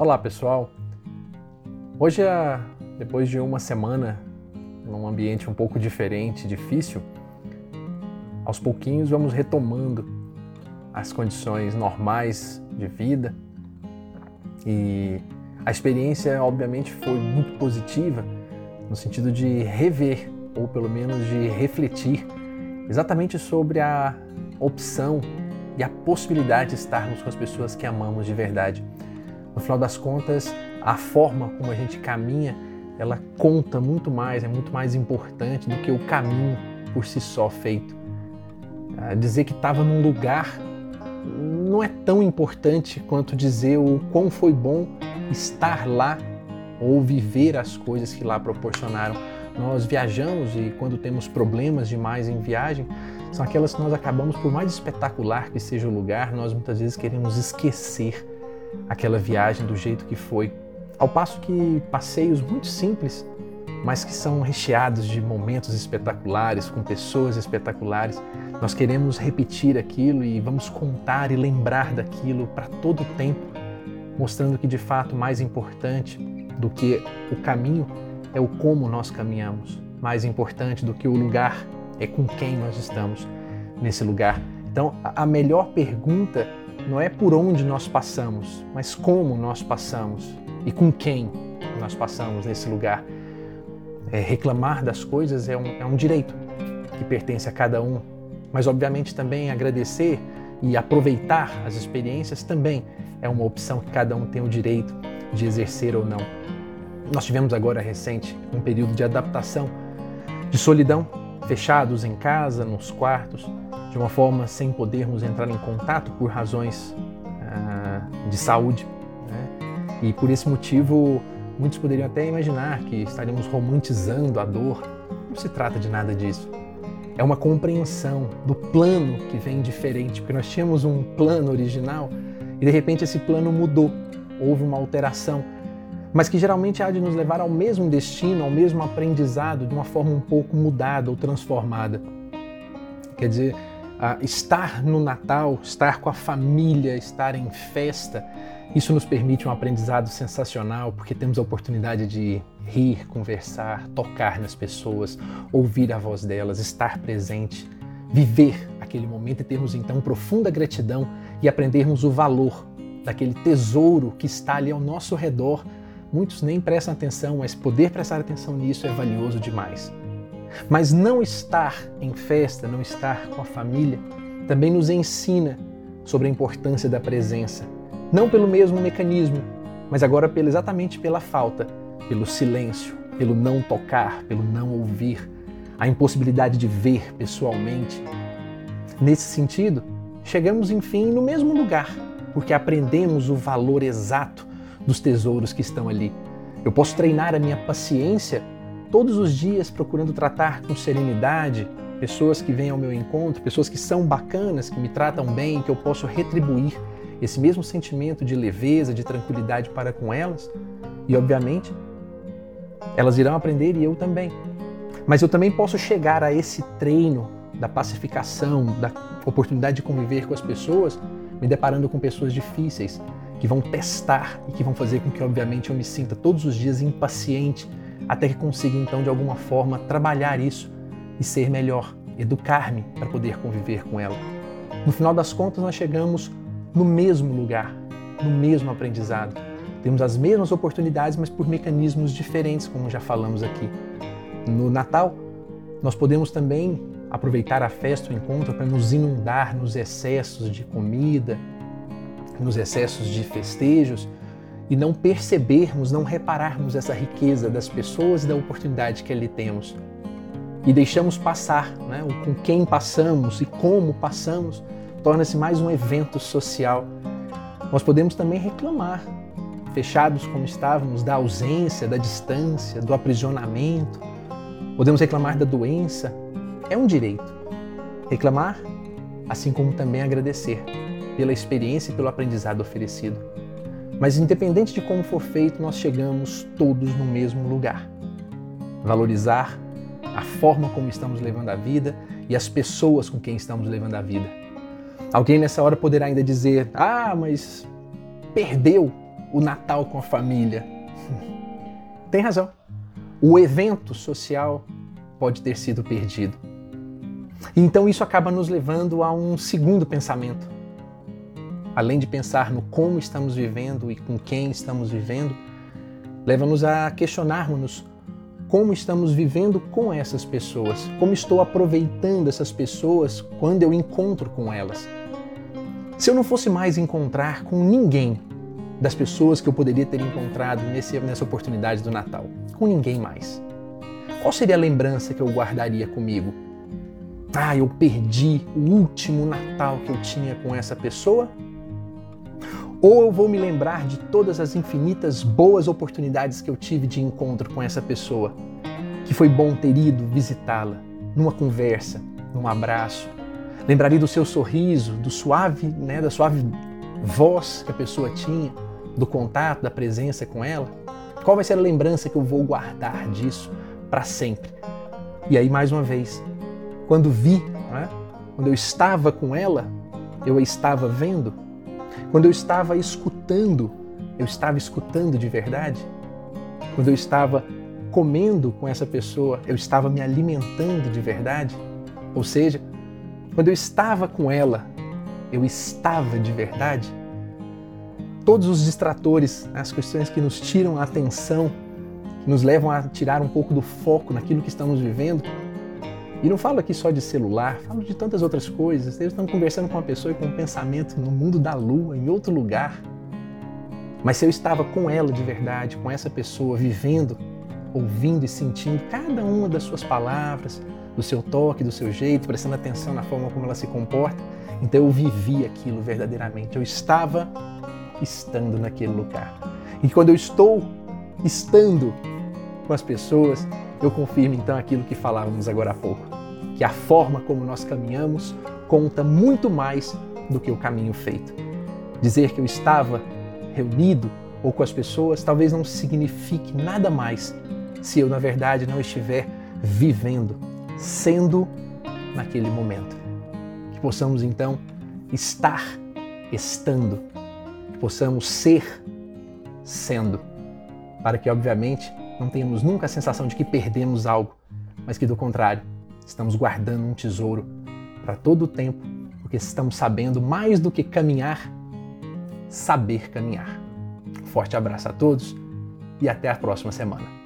Olá pessoal, hoje, é, depois de uma semana num ambiente um pouco diferente, difícil, aos pouquinhos vamos retomando as condições normais de vida e a experiência, obviamente, foi muito positiva no sentido de rever ou pelo menos de refletir exatamente sobre a opção e a possibilidade de estarmos com as pessoas que amamos de verdade. No final das contas, a forma como a gente caminha, ela conta muito mais, é muito mais importante do que o caminho por si só feito. Ah, dizer que estava num lugar não é tão importante quanto dizer o quão foi bom estar lá ou viver as coisas que lá proporcionaram. Nós viajamos e quando temos problemas demais em viagem, são aquelas que nós acabamos, por mais espetacular que seja o lugar, nós muitas vezes queremos esquecer aquela viagem do jeito que foi. Ao passo que passeios muito simples, mas que são recheados de momentos espetaculares, com pessoas espetaculares, nós queremos repetir aquilo e vamos contar e lembrar daquilo para todo o tempo, mostrando que de fato mais importante do que o caminho é o como nós caminhamos. Mais importante do que o lugar é com quem nós estamos nesse lugar. Então, a melhor pergunta não é por onde nós passamos, mas como nós passamos e com quem nós passamos nesse lugar. É, reclamar das coisas é um, é um direito que pertence a cada um, mas obviamente também agradecer e aproveitar as experiências também é uma opção que cada um tem o direito de exercer ou não. Nós tivemos agora recente um período de adaptação, de solidão, fechados em casa, nos quartos, de uma forma sem podermos entrar em contato por razões ah, de saúde. Né? E por esse motivo, muitos poderiam até imaginar que estaríamos romantizando a dor. Não se trata de nada disso. É uma compreensão do plano que vem diferente, porque nós tínhamos um plano original e de repente esse plano mudou, houve uma alteração, mas que geralmente há de nos levar ao mesmo destino, ao mesmo aprendizado, de uma forma um pouco mudada ou transformada. Quer dizer, estar no Natal, estar com a família, estar em festa, isso nos permite um aprendizado sensacional, porque temos a oportunidade de rir, conversar, tocar nas pessoas, ouvir a voz delas, estar presente, viver aquele momento e termos então profunda gratidão e aprendermos o valor daquele tesouro que está ali ao nosso redor. Muitos nem prestam atenção, mas poder prestar atenção nisso é valioso demais. Mas não estar em festa, não estar com a família, também nos ensina sobre a importância da presença. Não pelo mesmo mecanismo, mas agora exatamente pela falta, pelo silêncio, pelo não tocar, pelo não ouvir, a impossibilidade de ver pessoalmente. Nesse sentido, chegamos enfim no mesmo lugar, porque aprendemos o valor exato dos tesouros que estão ali. Eu posso treinar a minha paciência todos os dias procurando tratar com serenidade pessoas que vêm ao meu encontro, pessoas que são bacanas, que me tratam bem, que eu posso retribuir esse mesmo sentimento de leveza, de tranquilidade para com elas. E obviamente, elas irão aprender e eu também. Mas eu também posso chegar a esse treino da pacificação, da oportunidade de conviver com as pessoas, me deparando com pessoas difíceis, que vão testar e que vão fazer com que, obviamente, eu me sinta todos os dias impaciente até que consiga então de alguma forma trabalhar isso e ser melhor, educar-me para poder conviver com ela. No final das contas, nós chegamos no mesmo lugar, no mesmo aprendizado. Temos as mesmas oportunidades, mas por mecanismos diferentes, como já falamos aqui. No Natal, nós podemos também aproveitar a festa, o encontro, para nos inundar nos excessos de comida, nos excessos de festejos, e não percebermos, não repararmos essa riqueza das pessoas e da oportunidade que ali temos. E deixamos passar, né? o com quem passamos e como passamos, torna-se mais um evento social. Nós podemos também reclamar, fechados como estávamos, da ausência, da distância, do aprisionamento. Podemos reclamar da doença, é um direito. Reclamar, assim como também agradecer pela experiência e pelo aprendizado oferecido. Mas independente de como for feito, nós chegamos todos no mesmo lugar. Valorizar a forma como estamos levando a vida e as pessoas com quem estamos levando a vida. Alguém nessa hora poderá ainda dizer: "Ah, mas perdeu". o Natal com a família. Tem razão. O evento social pode ter sido perdido. Então isso acaba nos levando a um segundo pensamento. Além de pensar no como estamos vivendo e com quem estamos vivendo, leva-nos a questionarmos como estamos vivendo com essas pessoas, como estou aproveitando essas pessoas quando eu encontro com elas. Se eu não fosse mais encontrar com ninguém das pessoas que eu poderia ter encontrado nesse, nessa oportunidade do Natal, com ninguém mais, qual seria a lembrança que eu guardaria comigo? Ah, eu perdi o último Natal que eu tinha com essa pessoa? Ou eu vou me lembrar de todas as infinitas boas oportunidades que eu tive de encontro com essa pessoa, que foi bom ter ido visitá-la, numa conversa, num abraço. Lembraria do seu sorriso, do suave, né, da suave voz que a pessoa tinha, do contato, da presença com ela. Qual vai ser a lembrança que eu vou guardar disso para sempre? E aí, mais uma vez, quando vi, né, quando eu estava com ela, eu a estava vendo, quando eu estava escutando, eu estava escutando de verdade? Quando eu estava comendo com essa pessoa, eu estava me alimentando de verdade? Ou seja, quando eu estava com ela, eu estava de verdade? Todos os distratores, as questões que nos tiram a atenção, que nos levam a tirar um pouco do foco naquilo que estamos vivendo, e não falo aqui só de celular, falo de tantas outras coisas. Eles estão conversando com uma pessoa e com um pensamento no mundo da lua, em outro lugar. Mas se eu estava com ela de verdade, com essa pessoa, vivendo, ouvindo e sentindo cada uma das suas palavras, do seu toque, do seu jeito, prestando atenção na forma como ela se comporta, então eu vivi aquilo verdadeiramente. Eu estava estando naquele lugar. E quando eu estou estando com as pessoas, eu confirmo então aquilo que falávamos agora há pouco, que a forma como nós caminhamos conta muito mais do que o caminho feito. Dizer que eu estava reunido ou com as pessoas talvez não signifique nada mais se eu, na verdade, não estiver vivendo, sendo naquele momento. Que possamos então estar estando, que possamos ser sendo, para que, obviamente, não tenhamos nunca a sensação de que perdemos algo, mas que do contrário, estamos guardando um tesouro para todo o tempo, porque estamos sabendo mais do que caminhar, saber caminhar. forte abraço a todos e até a próxima semana.